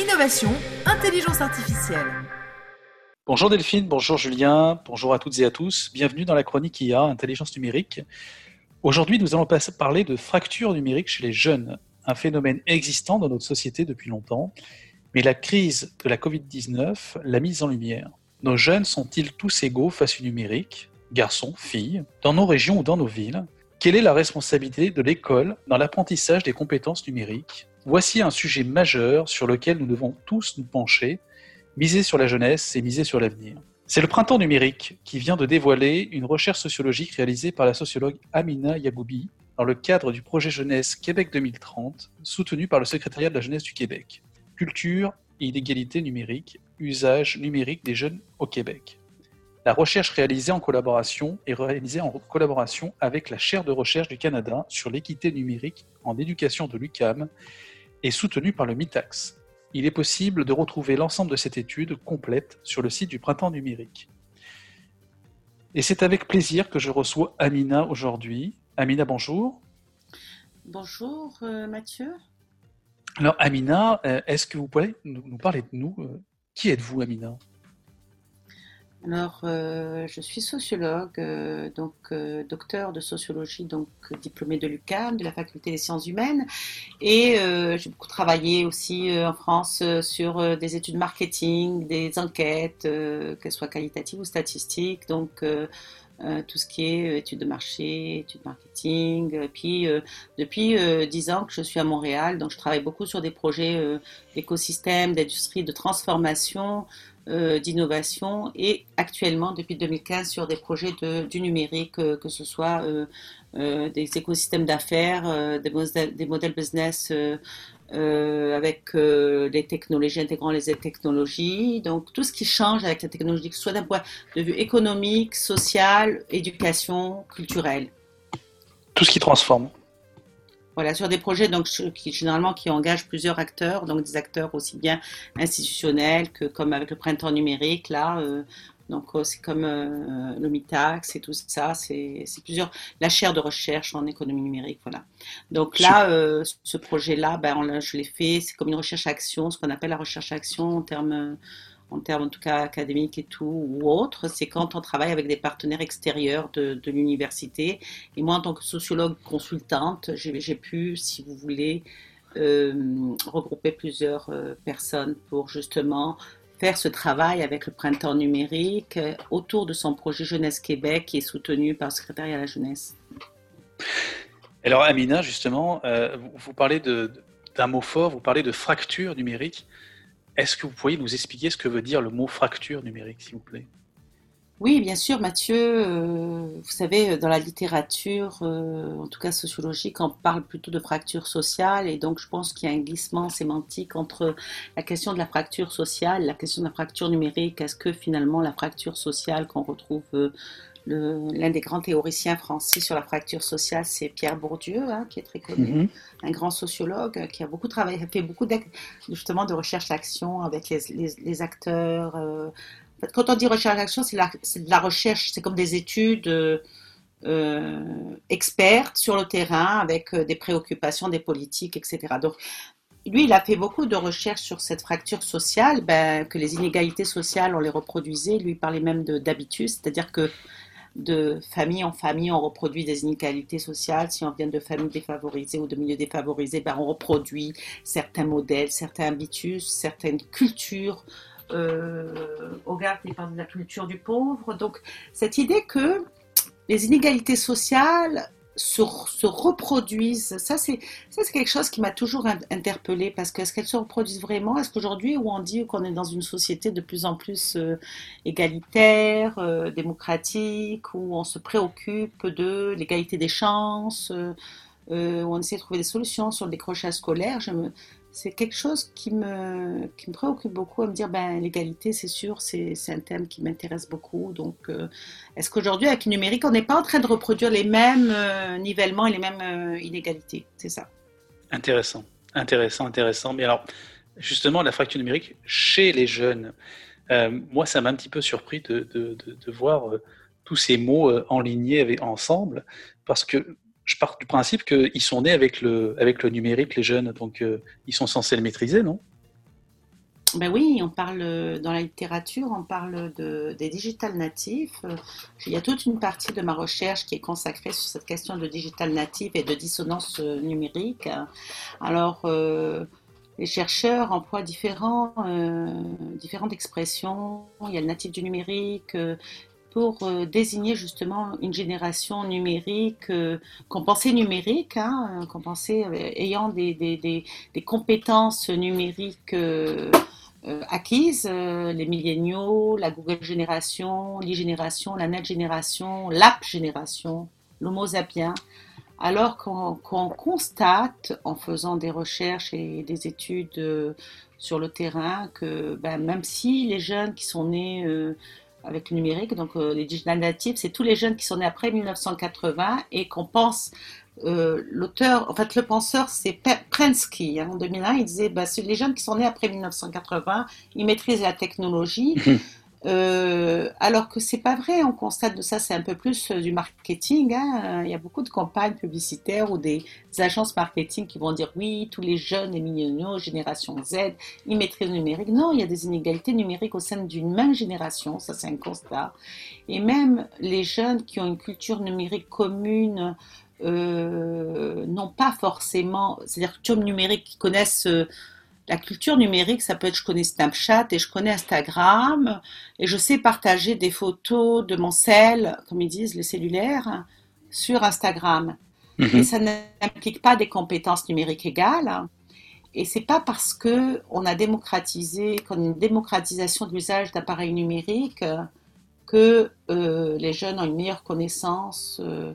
innovation, intelligence artificielle. Bonjour Delphine, bonjour Julien, bonjour à toutes et à tous. Bienvenue dans la chronique IA, intelligence numérique. Aujourd'hui, nous allons parler de fracture numérique chez les jeunes, un phénomène existant dans notre société depuis longtemps, mais la crise de la Covid-19 l'a mise en lumière. Nos jeunes sont-ils tous égaux face au numérique, garçons, filles, dans nos régions ou dans nos villes Quelle est la responsabilité de l'école dans l'apprentissage des compétences numériques? Voici un sujet majeur sur lequel nous devons tous nous pencher, miser sur la jeunesse et miser sur l'avenir. C'est le printemps numérique qui vient de dévoiler une recherche sociologique réalisée par la sociologue Amina Yagoubi dans le cadre du projet jeunesse Québec 2030, soutenu par le secrétariat de la jeunesse du Québec. Culture et inégalité numérique, usage numérique des jeunes au Québec. La recherche réalisée en collaboration est réalisée en collaboration avec la chaire de recherche du Canada sur l'équité numérique en éducation de l'UCAM et soutenue par le MITAX. Il est possible de retrouver l'ensemble de cette étude complète sur le site du Printemps numérique. Et c'est avec plaisir que je reçois Amina aujourd'hui. Amina, bonjour. Bonjour euh, Mathieu. Alors Amina, euh, est-ce que vous pouvez nous, parler de nous euh, Qui êtes-vous Amina? Alors, euh, je suis sociologue, euh, donc euh, docteur de sociologie, donc diplômée de l'UQAM, de la faculté des sciences humaines, et j'ai beaucoup travaillé aussi en France sur des études marketing, des enquêtes, qu'elles soient qualitatives ou statistiques, donc tout ce qui est études de marché, études marketing. Et puis, depuis dix ans que je suis à Montréal, donc je travaille beaucoup sur des projets d'écosystèmes, d'industrie, de transformation, euh, d'innovation et actuellement depuis 2015 sur des projets du numérique, euh, que ce soit euh, des écosystèmes d'affaires, des, des, modèles business avec les technologies, intégrant les technologies. Donc tout ce qui change avec la technologie, que ce soit d'un point de vue économique, social, éducation, culturel. Tout ce qui transforme. Voilà, sur des projets donc, qui, généralement qui engagent plusieurs acteurs, donc des acteurs aussi bien institutionnels que comme avec le printemps numérique, là, euh, donc euh, c'est comme euh, le MITAX et tout ça, c'est plusieurs, la chaire de recherche en économie numérique, voilà. Donc là, ce projet-là, ben, je l'ai fait, c'est comme une recherche-action, ce qu'on appelle la recherche-action en termes en termes en tout cas académiques et tout, ou autre, c'est quand on travaille avec des partenaires extérieurs de, l'université. Et moi, en tant que sociologue consultante, j'ai pu, si vous voulez, euh, regrouper plusieurs euh, personnes pour justement faire ce travail avec le printemps numérique euh, autour de son projet Jeunesse Québec qui est soutenu par le secrétariat à la jeunesse. Alors Amina, justement, vous parlez d'un mot fort, vous parlez de fracture numérique. Est-ce que vous pourriez nous expliquer ce que veut dire le mot fracture numérique, s'il vous plaît? Oui, bien sûr, Mathieu. Euh, vous savez, dans la littérature, euh, en tout cas sociologique, on parle plutôt de fracture sociale, et donc je pense qu'il y a un glissement sémantique entre la question de la fracture sociale, la question de la fracture numérique. Est-ce que finalement la fracture sociale qu'on retrouve euh, L'un des grands théoriciens français sur la fracture sociale, c'est Pierre Bourdieu, hein, qui est très connu, mhm. un grand sociologue qui a beaucoup travaillé, fait beaucoup justement de recherche-action avec les, acteurs. Euh. quand on dit recherche-action, c'est de la recherche, c'est comme des études euh, expertes sur le terrain avec euh, des préoccupations des politiques, etc. Donc, lui, il a fait beaucoup de recherches sur cette fracture sociale, ben, que les inégalités sociales, on les reproduisait. Lui, parlait même d'habitus, c'est-à-dire que de famille en famille, on reproduit des inégalités sociales. Si on vient de familles défavorisées ou de milieux défavorisés, ben on reproduit certains modèles, certains habitus, certaines cultures euh, au regard de la culture du pauvre. Donc, cette idée que les inégalités sociales se, reproduisent. Ça, c'est quelque chose qui m'a toujours interpellée parce que est-ce qu'elles se reproduisent vraiment? Est-ce qu'aujourd'hui, où on dit qu'on est dans une société de plus en plus euh, égalitaire, euh, démocratique, où on se préoccupe de l'égalité des chances, euh, où on essaie de trouver des solutions sur le décrochage scolaire, je me, c'est quelque chose qui me, préoccupe beaucoup, à me dire, ben, l'égalité, c'est sûr, c'est, un thème qui m'intéresse beaucoup. Donc, euh, est-ce qu'aujourd'hui, avec le numérique, on n'est pas en train de reproduire les mêmes euh, nivellements et les mêmes euh, inégalités? C'est ça. Intéressant, intéressant, intéressant. Mais alors, justement, la fracture numérique chez les jeunes, moi, ça m'a un petit peu surpris de, voir tous ces mots enlignés ensemble, parce que je pars du principe qu'ils sont nés avec le, numérique, les jeunes, donc euh, ils sont censés le maîtriser, non? Ben oui, on parle dans la littérature, on parle de, des digital natifs. Il y a toute une partie de ma recherche qui est consacrée sur cette question de digital natif et de dissonance numérique. Alors, euh, les chercheurs emploient différents, euh, différentes expressions. Il y a le natif du numérique, euh, pour euh, désigner justement une génération numérique, euh, qu'on pensait numérique, hein, qu'on pensait euh, ayant des, compétences numériques acquises, les milléniaux, la Google génération, l'e-génération, la net génération, l'app génération, l'homo sapiens. Alors qu'on constate en faisant des recherches et des études sur le terrain que ben, même si les jeunes qui sont nés avec le numérique. Donc, euh, les digital natives, c'est tous les jeunes qui sont nés après 1980 et qu'on pense. Euh, l'auteur, en fait, le penseur, c'est Prensky. Hein, en 2001, il disait bah, les jeunes qui sont nés après 1980, ils maîtrisent la technologie. Euh, alors que c'est pas vrai, on constate de ça, c'est un peu plus euh, du marketing. Hein. Il y a beaucoup de campagnes publicitaires ou des agences marketing qui vont dire oui, tous les jeunes et milléniaux, génération Z, ils maîtrisent le numérique. Non, il y a des inégalités numériques au sein d'une même génération, ça c'est un constat. Et même les jeunes qui ont une culture numérique commune euh, n'ont pas forcément, c'est-à-dire culture numérique qui connaissent euh, la culture numérique, ça peut être je connais Snapchat et je connais Instagram et je sais partager des photos de mon cell, comme ils disent, le cellulaire, sur Instagram. Mhm. Et ça n'implique pas des compétences numériques égales. Et c'est pas parce que on a démocratisé, qu'on a une démocratisation de l'usage d'appareils numériques que euh, les jeunes ont une meilleure connaissance euh,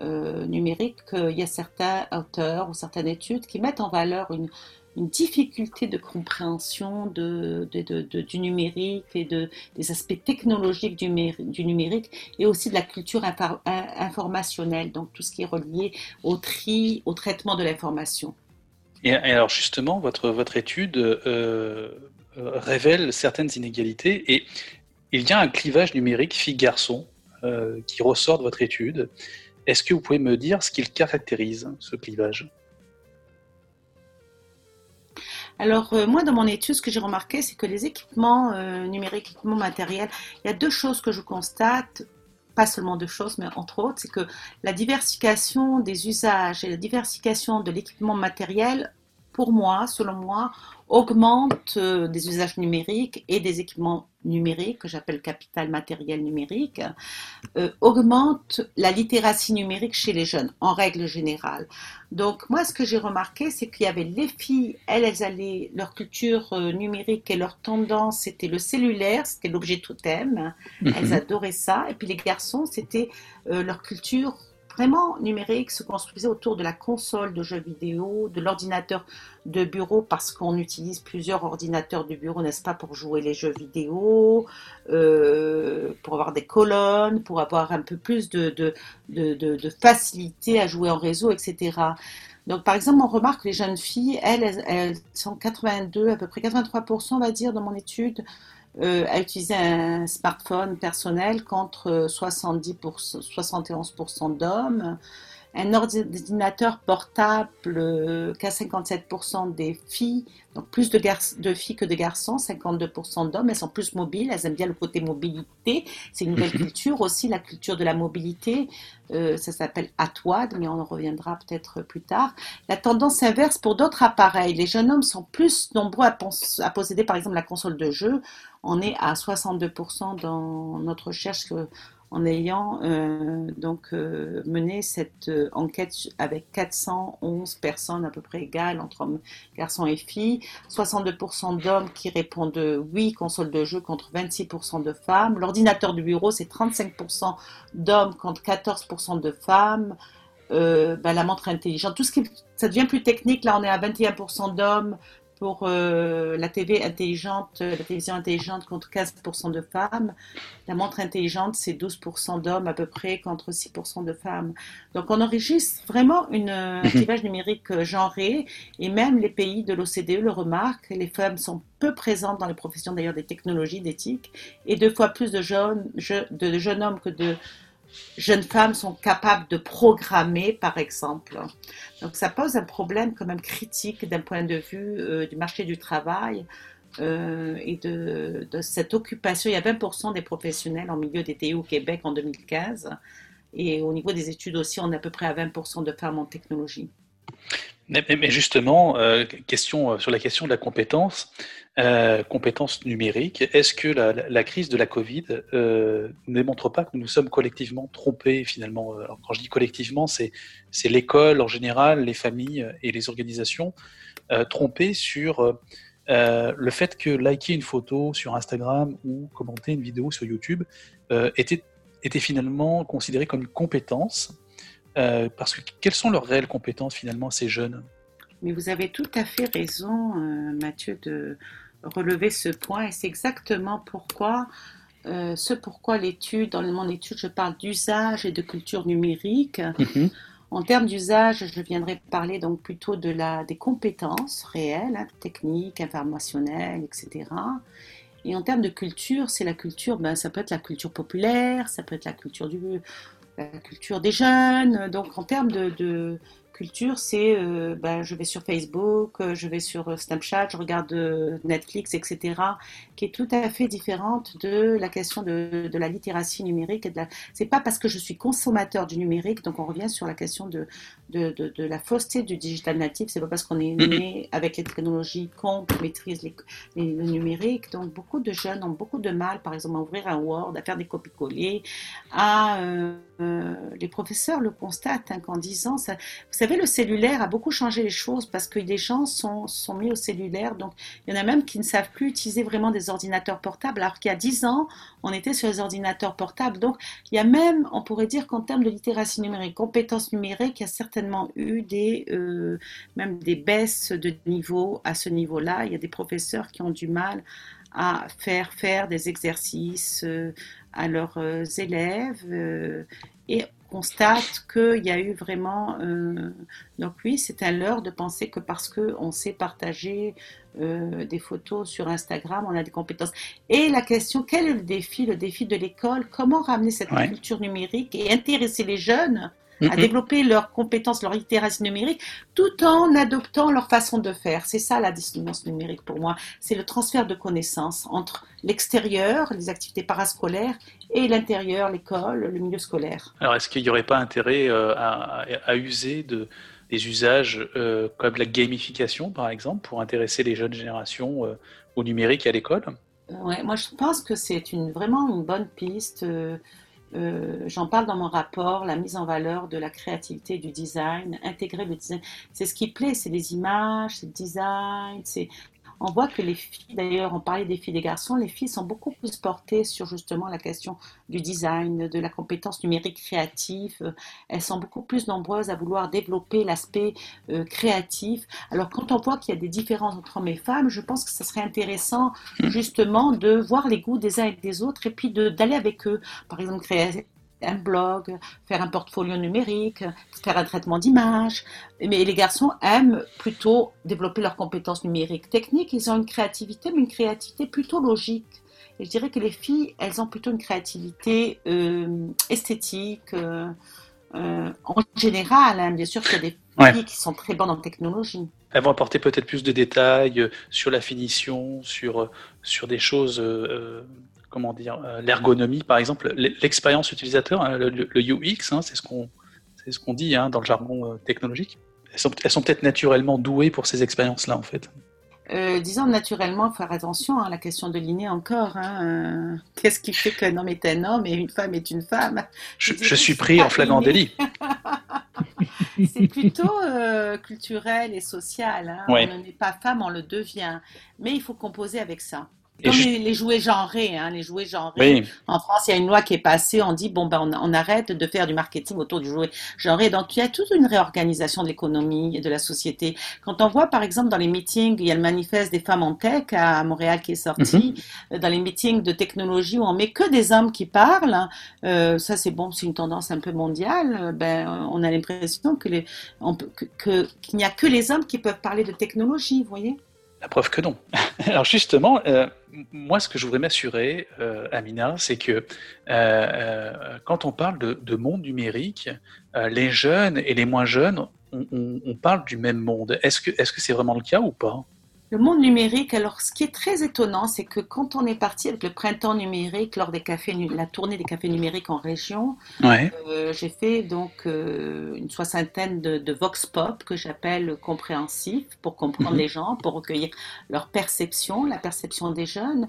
euh, numérique qu'il y a certains auteurs ou certaines études qui mettent en valeur une, une difficulté de compréhension du numérique et de, des aspects technologiques du, numérique et aussi de la culture informationnelle, donc tout ce qui est relié au tri, au traitement de l'information. Et, alors justement, votre, votre étude euh, euh, révèle certaines inégalités et il y a un clivage numérique filles-garçons euh, qui ressort de votre étude. Est-ce que vous pouvez me dire ce qu'il caractérise, ce clivage? Alors euh, moi dans mon étude, ce que j'ai remarqué, c'est que les équipements euh, numériques, équipements matériels, il y a deux choses que je constate, pas seulement deux choses, mais entre autres, c'est que la diversification des usages et la diversification de l'équipement matériel, pour moi, selon moi, augmente euh, des usages numériques et des équipements numériques, que j'appelle capital matériel numérique, euh, augmente la littératie numérique chez les jeunes, en règle générale. Donc moi, ce que j'ai remarqué, c'est qu'il y avait les filles, elles, elles allaient, leur culture euh, numérique et leur tendance, c'était le cellulaire, c'était l'objet totem, elles mhm. adoraient ça, et puis les garçons, c'était leur culture vraiment numérique se construisait autour de la console de jeux vidéo, de l'ordinateur de bureau, parce qu'on utilise plusieurs ordinateurs de bureau, n'est-ce pas, pour jouer les jeux vidéo, euh, pour avoir des colonnes, pour avoir un peu plus de, de, facilité à jouer en réseau, etc. Donc, par exemple, on remarque que les jeunes filles, elles, elles sont 82, à peu près 83%, on va dire, dans mon étude, euh, à utiliser un smartphone personnel contre 70 71% d'hommes. Un ordinateur portable euh, qu'à 57% des filles, donc plus de, de, filles que de garçons, 52% d'hommes, elles sont plus mobiles, elles aiment bien le côté mobilité. C'est une nouvelle culture aussi, la culture de la mobilité. Euh, ça s'appelle Atwad, mais on en reviendra peut-être plus tard. La tendance inverse pour d'autres appareils. Les jeunes hommes sont plus nombreux à, à posséder par exemple la console de jeu on est à 62% dans notre recherche en ayant euh, donc euh, mené cette euh, enquête avec 411 personnes à peu près égales entre hommes, garçons et filles, 62% d'hommes qui répondent oui console de jeu contre 26% de femmes, l'ordinateur du bureau c'est 35% d'hommes contre 14% de femmes, ben, la montre intelligente, tout ce qui ça devient plus technique. Là on est à 21% d'hommes, pour euh, la TV intelligente, la télévision intelligente contre 15% de femmes. La montre intelligente, c'est 12% d'hommes à peu près contre 6% de femmes. Donc on enregistre vraiment une, un clivage numérique euh, genré et même les pays de l'OCDE le remarquent. Les femmes sont peu présentes dans les professions d'ailleurs des technologies, d'éthique et deux fois plus de jeunes, de jeunes hommes que de jeunes femmes sont capables de programmer, par exemple. Donc ça pose un problème quand même critique d'un point de vue euh, du marché du travail, et de, cette occupation. Il y a 20% des professionnels en milieu des au Québec en 2015. Et au niveau des études aussi, on est à peu près à 20% de femmes en technologie. Mais, justement, euh, question, euh, sur la question de la compétence, euh, compétence numérique, est-ce que la, crise de la Covid ne démontre pas que nous nous sommes collectivement trompés finalement Quand je dis collectivement, c'est l'école en général, les familles et les organisations trompées sur le fait que liker une photo sur Instagram ou commenter une vidéo sur YouTube était finalement considéré comme une compétence euh, parce que quelles sont leurs réelles compétences finalement ces jeunes Mais vous avez tout à fait raison, euh, Mathieu, de relever ce point. Et c'est exactement pourquoi, euh, ce pourquoi l'étude, dans mon étude, je parle d'usage et de culture numérique. Mhm. En termes d'usage, je viendrai parler donc plutôt de la, des compétences réelles, hein, techniques, informationnelles, etc. Et en termes de culture, c'est la culture, ben, ça peut être la culture populaire, ça peut être la culture du, culture des jeunes. Donc en termes de, culture, c'est euh, ben, je vais sur Facebook, euh, je vais sur euh, Snapchat, je regarde Netflix, etc., qui est tout à fait différente de la question de, la littératie numérique. Ce n'est pas parce que je suis consommateur du numérique, donc on revient sur la question de, de, la fausseté du digital natif, c'est pas parce qu'on est né avec les technologies qu'on maîtrise les, le numérique. Donc beaucoup de jeunes ont beaucoup de mal, par exemple, à ouvrir un Word, à faire des copies-coller, à... les professeurs le constatent hein, qu'en 10 ans, ça, vous savez, le cellulaire a beaucoup changé les choses parce que les gens sont, sont mis au cellulaire. Donc, il y en a même qui ne savent plus utiliser vraiment des ordinateurs portables, alors qu'il y a 10 ans, on était sur les ordinateurs portables. Donc, il y a même, on pourrait dire qu'en termes de littératie numérique, compétences numériques, il y a certainement eu des, euh, même des baisses de niveau à ce niveau-là. Il y a des professeurs qui ont du mal à faire faire des exercices euh, à leurs euh, élèves. et constate qu'il y a eu vraiment... Euh, donc oui, c'est un leurre de penser que parce qu'on sait partager euh, des photos sur Instagram, on a des compétences. Et la question, quel est le défi Le défi de l'école? Comment ramener cette culture numérique et intéresser les jeunes à développer leurs compétences, leur littératie numérique, tout en adoptant leur façon de faire. C'est ça la distance numérique pour moi. C'est le transfert de connaissances entre l'extérieur, les activités parascolaires, et l'intérieur, l'école, le milieu scolaire. Alors, est-ce qu'il n'y aurait pas intérêt euh, à, user de, des usages euh, comme la gamification, par exemple, pour intéresser les jeunes générations euh, au numérique et à l'école? Ouais, moi je pense que c'est une, vraiment une bonne piste. Euh, j'en parle dans mon rapport, la mise en valeur de la créativité du design, intégrer le design. C'est ce qui plaît, c'est les images, c'est le design, c'est on voit que les filles, d'ailleurs, on parlait des filles et des garçons, les filles sont beaucoup plus portées sur justement la question du design, de la compétence numérique créative. Elles sont beaucoup plus nombreuses à vouloir développer l'aspect euh, créatif. Alors quand on voit qu'il y a des différences entre hommes et femmes, je pense que ce serait intéressant justement de voir les goûts des uns et des autres et puis d'aller avec eux. Par exemple, créer un blog, faire un portfolio numérique, faire un traitement d'image. Mais les garçons aiment plutôt développer leurs compétences numériques. Techniques, ils ont une créativité, mais une créativité plutôt logique. Et je dirais que les filles, elles ont plutôt une créativité euh, esthétique. Euh, euh, en général, hein. bien sûr qu'il y a des filles qui sont très bonnes en technologie. Elles vont apporter peut-être plus de détails sur la finition, sur, sur des choses comment dire, euh, l'ergonomie, par exemple, l'expérience utilisateur, hein, le, UX, hein, c'est ce qu'on ce qu'on dit hein, dans le jargon euh, technologique. Elles sont, elles sont peut-être naturellement douées pour ces expériences-là, en fait. Euh, disons naturellement, faire attention à la question de l'inné encore. Qu'est-ce qui fait qu'un homme est un homme et une femme est une femme? Je, suis pris en flagrant délit. c'est plutôt culturel et social. On n'est pas femme, on le devient. Mais il faut composer avec ça. Comme les, jouets genrés, hein, les jouets genrés. En France, il y a une loi qui est passée, on dit, bon, ben, on, arrête de faire du marketing autour du jouet genré. Donc, il y a toute une réorganisation de l'économie et de la société. Quand on voit, par exemple, dans les meetings, il y a le manifeste des femmes en tech à Montréal qui est sorti, mhm. dans les meetings de technologie où on met que des hommes qui parlent, euh, ça c'est bon, c'est une tendance un peu mondiale, ben, on a l'impression que les, que, qu'il n'y a que les hommes qui peuvent parler de technologie, vous voyez la preuve que non. Alors justement, euh, moi, ce que je voudrais m'assurer, euh, Amina, c'est que euh, quand on parle de, monde numérique, les jeunes et les moins jeunes, on, parle du même monde. Est-ce que est-ce que c'est vraiment le cas ou pas? Le monde numérique, alors ce qui est très étonnant, c'est que quand on est parti avec le printemps numérique, lors des cafés, la tournée des cafés numériques en région, euh, j'ai fait donc euh, une soixantaine de, vox pop que j'appelle compréhensifs pour comprendre mhm. les gens, pour recueillir leur perception, la perception des jeunes.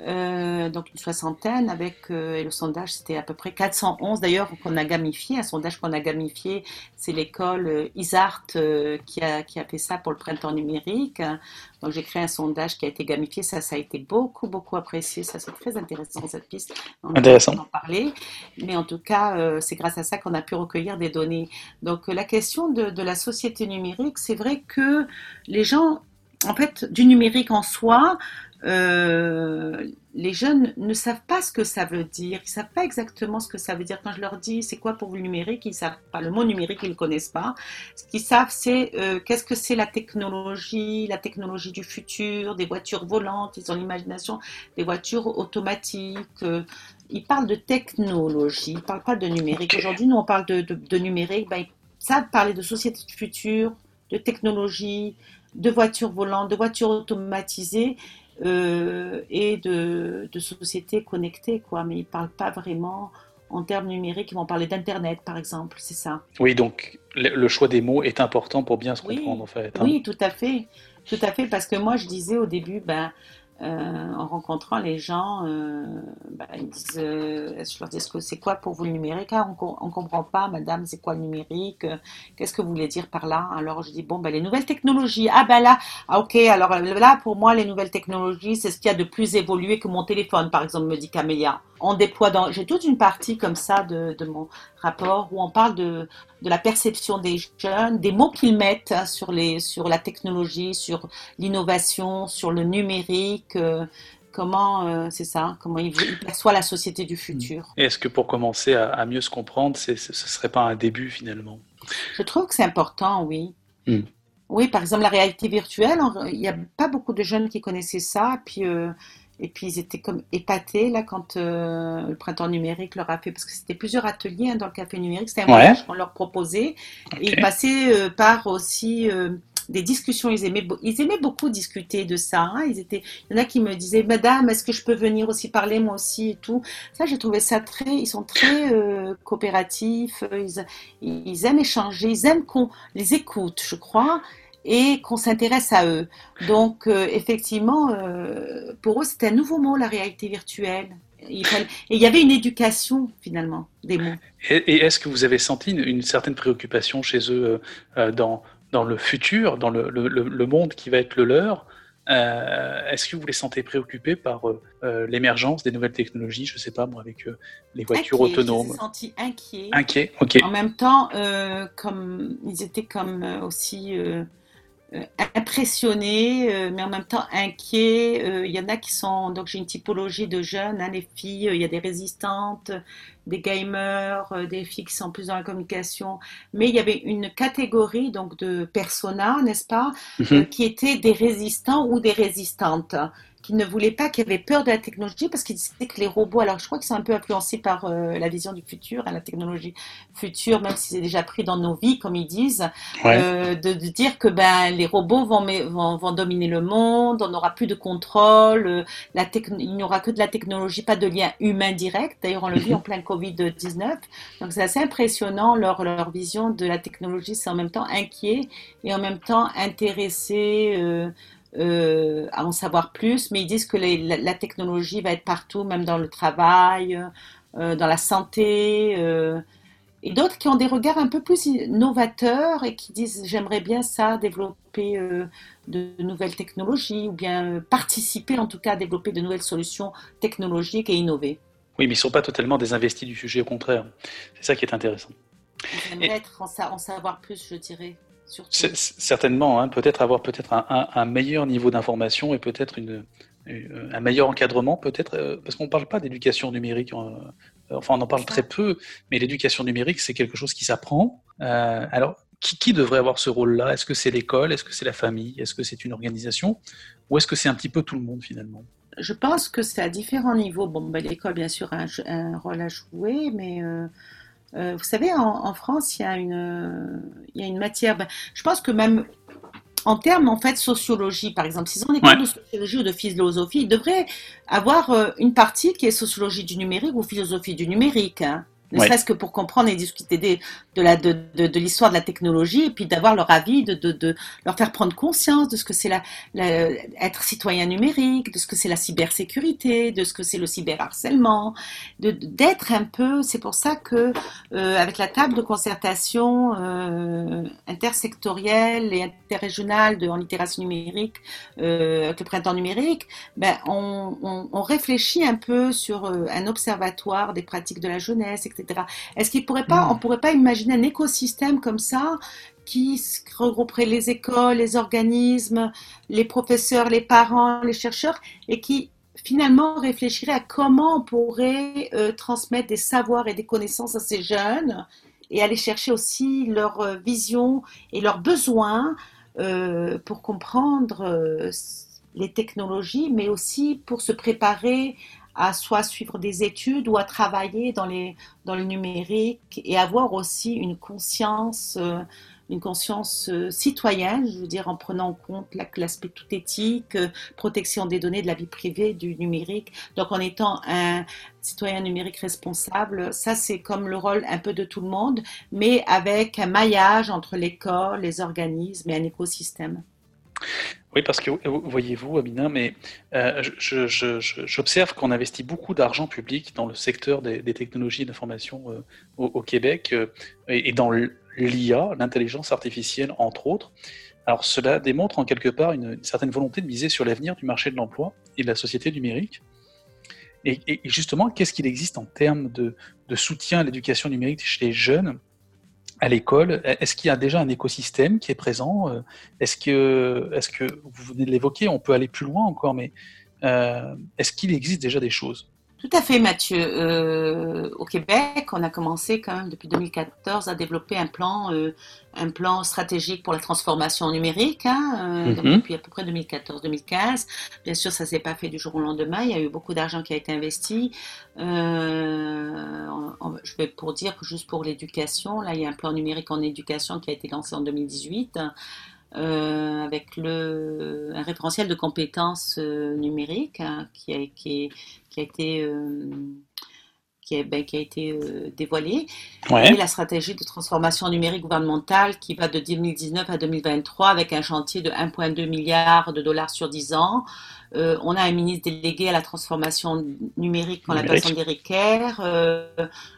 Euh, donc une soixantaine avec, et le sondage c'était à peu près 411 d'ailleurs qu'on a gamifié, un sondage qu'on a gamifié, c'est l'école Isart qui, a, qui a fait ça pour le printemps numérique. Donc j'ai créé un sondage qui a été gamifié, ça, ça a été beaucoup, beaucoup apprécié, ça c'est très intéressant cette piste. On intéressant. en parler, mais en tout cas, euh, c'est grâce à ça qu'on a pu recueillir des données. Donc la question de, de la société numérique, c'est vrai que les gens, en fait, du numérique en soi, euh, les jeunes ne savent pas ce que ça veut dire. Ils ne savent pas exactement ce que ça veut dire. Quand je leur dis c'est quoi pour vous le numérique, ils ne savent pas. Le mot numérique, ils ne le connaissent pas. Ce qu'ils savent, c'est euh, qu'est-ce que c'est la technologie, la technologie du futur, des voitures volantes. Ils ont l'imagination des voitures automatiques. Euh, ils parlent de technologie, ils ne parlent pas de numérique. Aujourd'hui, nous, on parle de, numérique. Ben, ils savent parler de société de futur, de technologie, de voitures volantes, de voitures automatisées. Euh, et de, de sociétés connectées, quoi. Mais ils ne parlent pas vraiment en termes numériques, ils vont parler d'Internet, par exemple, c'est ça. Oui, donc le choix des mots est important pour bien se comprendre, en fait. Hein. Oui, tout à fait. Tout à fait, parce que moi, je disais au début, ben, en rencontrant les gens, euh, bah, ils disent, euh, je leur dis, c'est quoi pour vous le numérique? Ah, On ne comprend pas, madame, c'est quoi le numérique? Qu'est-ce que vous voulez dire par là? Alors je dis, bon, ben, les nouvelles technologies. Ah ben là, ah, ok, alors là, pour moi, les nouvelles technologies, c'est ce qu'il y a de plus évolué que mon téléphone, par exemple, me dit Camélia on déploie dans. J'ai toute une partie comme ça de, mon rapport où on parle de, de, la perception des jeunes, des mots qu'ils mettent hein, sur, les, sur la technologie, sur l'innovation, sur le numérique. Euh, comment euh, c'est ça Comment ils, perçoivent la société du futur Est-ce que pour commencer à, mieux se comprendre, ce ne serait pas un début finalement? Je trouve que c'est important, oui. Hmm. Oui, par exemple, la réalité virtuelle, il n'y a pas beaucoup de jeunes qui connaissaient ça. Puis. Euh, et puis ils étaient comme épatés là quand euh, le printemps numérique leur a fait, parce que c'était plusieurs ateliers hein, dans le café numérique, c'était un voyage qu'on leur proposait. Et ils passaient par aussi des discussions, ils aimaient, ils aimaient beaucoup discuter de ça. Hein. Ils étaient, il y en a qui me disaient, Madame, est-ce que je peux venir aussi parler moi aussi et tout. Ça, j'ai trouvé ça très, ils sont très coopératifs, ils, ils aiment échanger, ils aiment qu'on les écoute, je crois et qu'on s'intéresse à eux. Donc, euh, effectivement, euh, pour eux, c'était un nouveau mot, la réalité virtuelle. Et il y avait une éducation, finalement, des mots. Et, est-ce que vous avez senti une, certaine préoccupation chez eux euh, dans, dans le futur, dans le, le, monde qui va être le leur Est-ce que vous les sentez préoccupés par l'émergence des nouvelles technologies Je ne sais pas, moi, avec les voitures autonomes. Je me senti inquiets. Inquiets, ok. En même temps, comme ils étaient comme aussi euh, impressionnés, euh, mais en même temps inquiets. Euh, il y en a qui sont, donc j'ai une typologie de jeunes, hein, les filles, il y a des résistantes, des gamers, des filles qui sont plus dans la communication, mais il y avait une catégorie donc de personas, n'est-ce pas, mhm. qui étaient des résistants ou des résistantes qui ne voulaient pas, qui avaient peur de la technologie parce qu'ils disaient que les robots, alors je crois qu'ils sont un peu influencés par euh, la vision du futur, hein, la technologie future, même si c'est déjà pris dans nos vies, comme ils disent, euh, de, dire que ben, les robots vont, vont, vont, dominer le monde, on n'aura plus de contrôle, euh, la il n'y aura que de la technologie, pas de lien humain direct. D'ailleurs, on le vit mhm. en plein Covid-19. Donc c'est assez impressionnant leur, leur vision de la technologie, c'est en même temps inquiet et en même temps intéressé. Euh, à en savoir plus, mais ils disent que la, technologie va être partout, même dans le travail, euh, dans la santé, euh, et d'autres qui ont des regards un peu plus novateurs et qui disent j'aimerais bien ça, développer de nouvelles technologies, ou bien participer en tout cas à développer de nouvelles solutions technologiques et innover. Oui, mais ils ne sont pas totalement désinvestis du sujet, au contraire. C'est ça qui est intéressant. J'aimerais être en savoir plus, je dirais. Certainement, hein, peut-être avoir peut-être un, meilleur niveau d'information et peut-être une, un meilleur encadrement, peut-être, euh, parce qu'on ne parle pas d'éducation numérique, euh, enfin on en parle très peu, mais l'éducation numérique c'est quelque chose qui s'apprend. Euh, alors, qui, qui, devrait avoir ce rôle-là? Est-ce que c'est l'école? Est-ce que c'est la famille? Est-ce que c'est une organisation? Ou est-ce que c'est un petit peu tout le monde finalement? Je pense que c'est à différents niveaux. Bon, ben, l'école bien sûr a un, rôle à jouer, mais euh, vous savez, en, France, il y, a une, il y a une matière. Ben, je pense que même en termes en fait sociologie, par exemple, s'ils ont des cours de sociologie ou de philosophie, ils devraient avoir euh, une partie qui est sociologie du numérique ou philosophie du numérique. Hein ne serait-ce que pour comprendre et discuter de, la, de, de, de l'histoire de la technologie et puis d'avoir leur avis, de, de, leur faire prendre conscience de ce que c'est la, être citoyen numérique, de ce que c'est la cybersécurité, de ce que c'est le cyberharcèlement, d'être un peu, c'est pour ça que euh, avec la table de concertation euh, intersectorielle et interrégionale de, en littératie numérique, euh, avec le printemps numérique, ben, on, on, on réfléchit un peu sur euh, un observatoire des pratiques de la jeunesse, etc est-ce qu'il pourrait pas, on pourrait pas imaginer un écosystème comme ça qui regrouperait les écoles, les organismes, les professeurs, les parents, les chercheurs, et qui finalement réfléchirait à comment on pourrait euh, transmettre des savoirs et des connaissances à ces jeunes et aller chercher aussi leur euh, vision et leurs besoins euh, pour comprendre les technologies, mais aussi pour se préparer à soit suivre des études ou à travailler dans, les, dans le numérique et avoir aussi une conscience, euh, une conscience euh, citoyenne, je veux dire, en prenant en compte l'aspect tout éthique, euh, protection des données, de la vie privée, du numérique. Donc en étant un citoyen numérique responsable, ça c'est comme le rôle un peu de tout le monde, mais avec un maillage entre l'école, les organismes et un écosystème. Oui, parce que voyez-vous, Amina, mais euh, j'observe qu'on investit beaucoup d'argent public dans le secteur des, technologies d'information euh, au, Québec euh, et, dans l'IA, l'intelligence artificielle, entre autres. Alors cela démontre en quelque part une, certaine volonté de miser sur l'avenir du marché de l'emploi et de la société numérique. Et, justement, qu'est-ce qu'il existe en termes de soutien à l'éducation numérique chez les jeunes? À l'école Est-ce qu'il y a déjà un écosystème qui est présent euh, Est-ce que, est que, vous venez de l'évoquer, on peut aller plus loin encore, mais euh, est-ce qu'il existe déjà des choses? Tout à fait, Mathieu. Euh, au Québec, on a commencé quand même depuis 2014 à développer un plan, euh, un plan stratégique pour la transformation numérique, hein, euh, mhm. depuis à peu près 2014-2015. Bien sûr, ça s'est pas fait du jour au lendemain. Il y a eu beaucoup d'argent qui a été investi. je vais pour dire que juste pour l'éducation, là, il y a un plan numérique en éducation qui a été lancé en 2018. Euh, avec le, un référentiel de compétences euh, numériques hein, qui, a, qui, qui, a, été, euh, qui a, ben, qui a été dévoilé. Et la stratégie de transformation numérique gouvernementale qui va de 2019 à 2023 avec un chantier de 1,2 milliard de dollars sur 10 ans. on a un ministre délégué à la transformation numérique la personne d'Éric Kerr.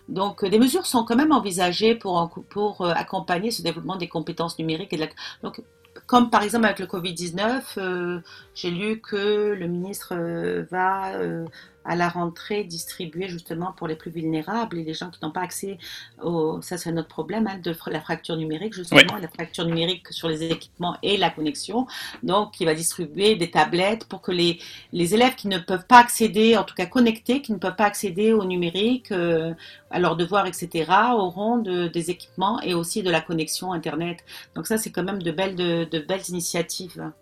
donc, des mesures sont quand même envisagées pour, pour accompagner ce développement des compétences numériques. Et de la... Donc, comme par exemple avec le Covid-19, euh, j'ai lu que le ministre euh, va euh, à la rentrée distribuer justement pour les plus vulnérables et les gens qui n'ont pas accès au... Ça, c'est notre problème hein, de la fracture numérique, justement, la fracture numérique sur les équipements et la connexion. Donc, il va distribuer des tablettes pour que les, les élèves qui ne peuvent pas accéder, en tout cas connectés, qui ne peuvent pas accéder au numérique, euh, à leurs devoirs, etc., auront de, des équipements et aussi de la connexion Internet. Donc ça, c'est quand même de belles, de, de belles initiatives.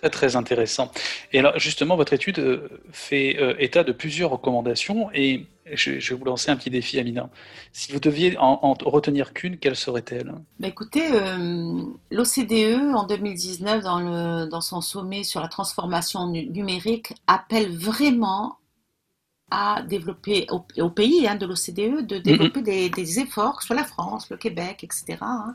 Très, très intéressant. Et alors, justement, votre étude euh, fait euh, état de plusieurs recommandations et je, vais vous lancer un petit défi, Amina. Si vous deviez en, retenir qu'une, quelle serait-elle? Bah Écoutez, euh, l'OCDE, en 2019, dans, le, dans son sommet sur la transformation numérique, appelle vraiment à développer au, pays hein, de l'OCDE de développer des, des, efforts, soit la France, le Québec, etc., hein,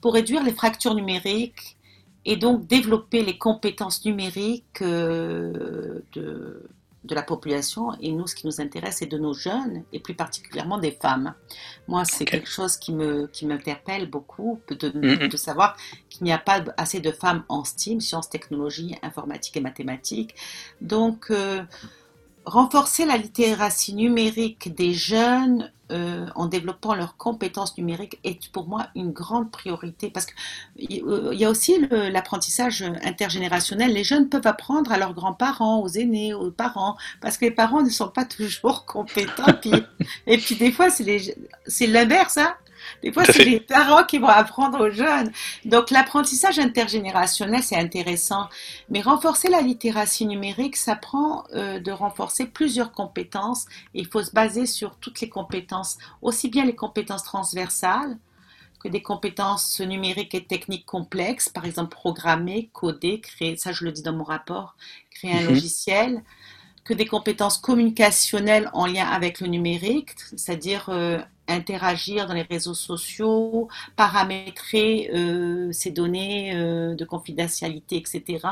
pour réduire les fractures numériques et donc développer les compétences numériques euh, de, de, la population. Et nous, ce qui nous intéresse, c'est de nos jeunes, et plus particulièrement des femmes. Moi, c'est quelque chose qui me qui m'interpelle beaucoup, de, mm-hmm. de savoir qu'il n'y a pas assez de femmes en STEAM, sciences, technologies, informatique et mathématiques. Donc, euh, renforcer la littératie numérique des jeunes euh, en développant leurs compétences numériques est pour moi une grande priorité parce qu'il euh, y a aussi l'apprentissage intergénérationnel. Les jeunes peuvent apprendre à leurs grands-parents, aux aînés, aux parents, parce que les parents ne sont pas toujours compétents. et puis des fois, c'est l'inverse. Hein des fois, c'est les parents qui vont apprendre aux jeunes. Donc, l'apprentissage intergénérationnel, c'est intéressant. Mais renforcer la littératie numérique, ça prend euh, de renforcer plusieurs compétences. il faut se baser sur toutes les compétences, aussi bien les compétences transversales que des compétences numériques et techniques complexes, par exemple programmer, coder, créer, ça je le dis dans mon rapport, créer un mhm. logiciel, que des compétences communicationnelles en lien avec le numérique, c'est-à-dire euh, interagir dans les réseaux sociaux, paramétrer euh, ces données euh, de confidentialité, etc.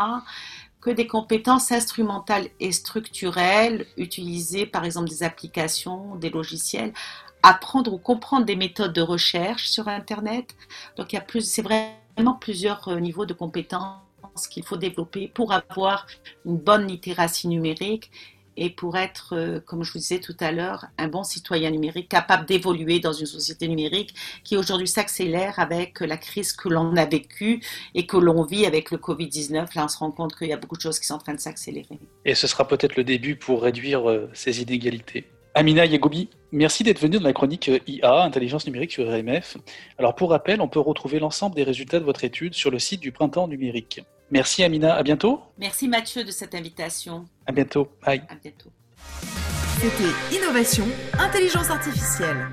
Que des compétences instrumentales et structurelles, utiliser par exemple des applications, des logiciels, apprendre ou comprendre des méthodes de recherche sur Internet. Donc il y a plus, c'est vraiment plusieurs euh, niveaux de compétences qu'il faut développer pour avoir une bonne littératie numérique et pour être, euh, comme je vous disais tout à l'heure, un bon citoyen numérique capable d'évoluer dans une société numérique qui aujourd'hui s'accélère avec la crise que l'on a vécue et que l'on vit avec le Covid-19. Là, on se rend compte qu'il y a beaucoup de choses qui sont en train de s'accélérer. Et ce sera peut-être le début pour réduire euh, ces inégalités. Amina Yagobi, merci d'être venue dans la chronique IA, Intelligence numérique sur RMF. Alors pour rappel, on peut retrouver l'ensemble des résultats de votre étude sur le site du Printemps numérique. Merci Amina, à bientôt. Merci Mathieu de cette invitation. À bientôt, bye. À bientôt. C'était Innovation, Intelligence artificielle.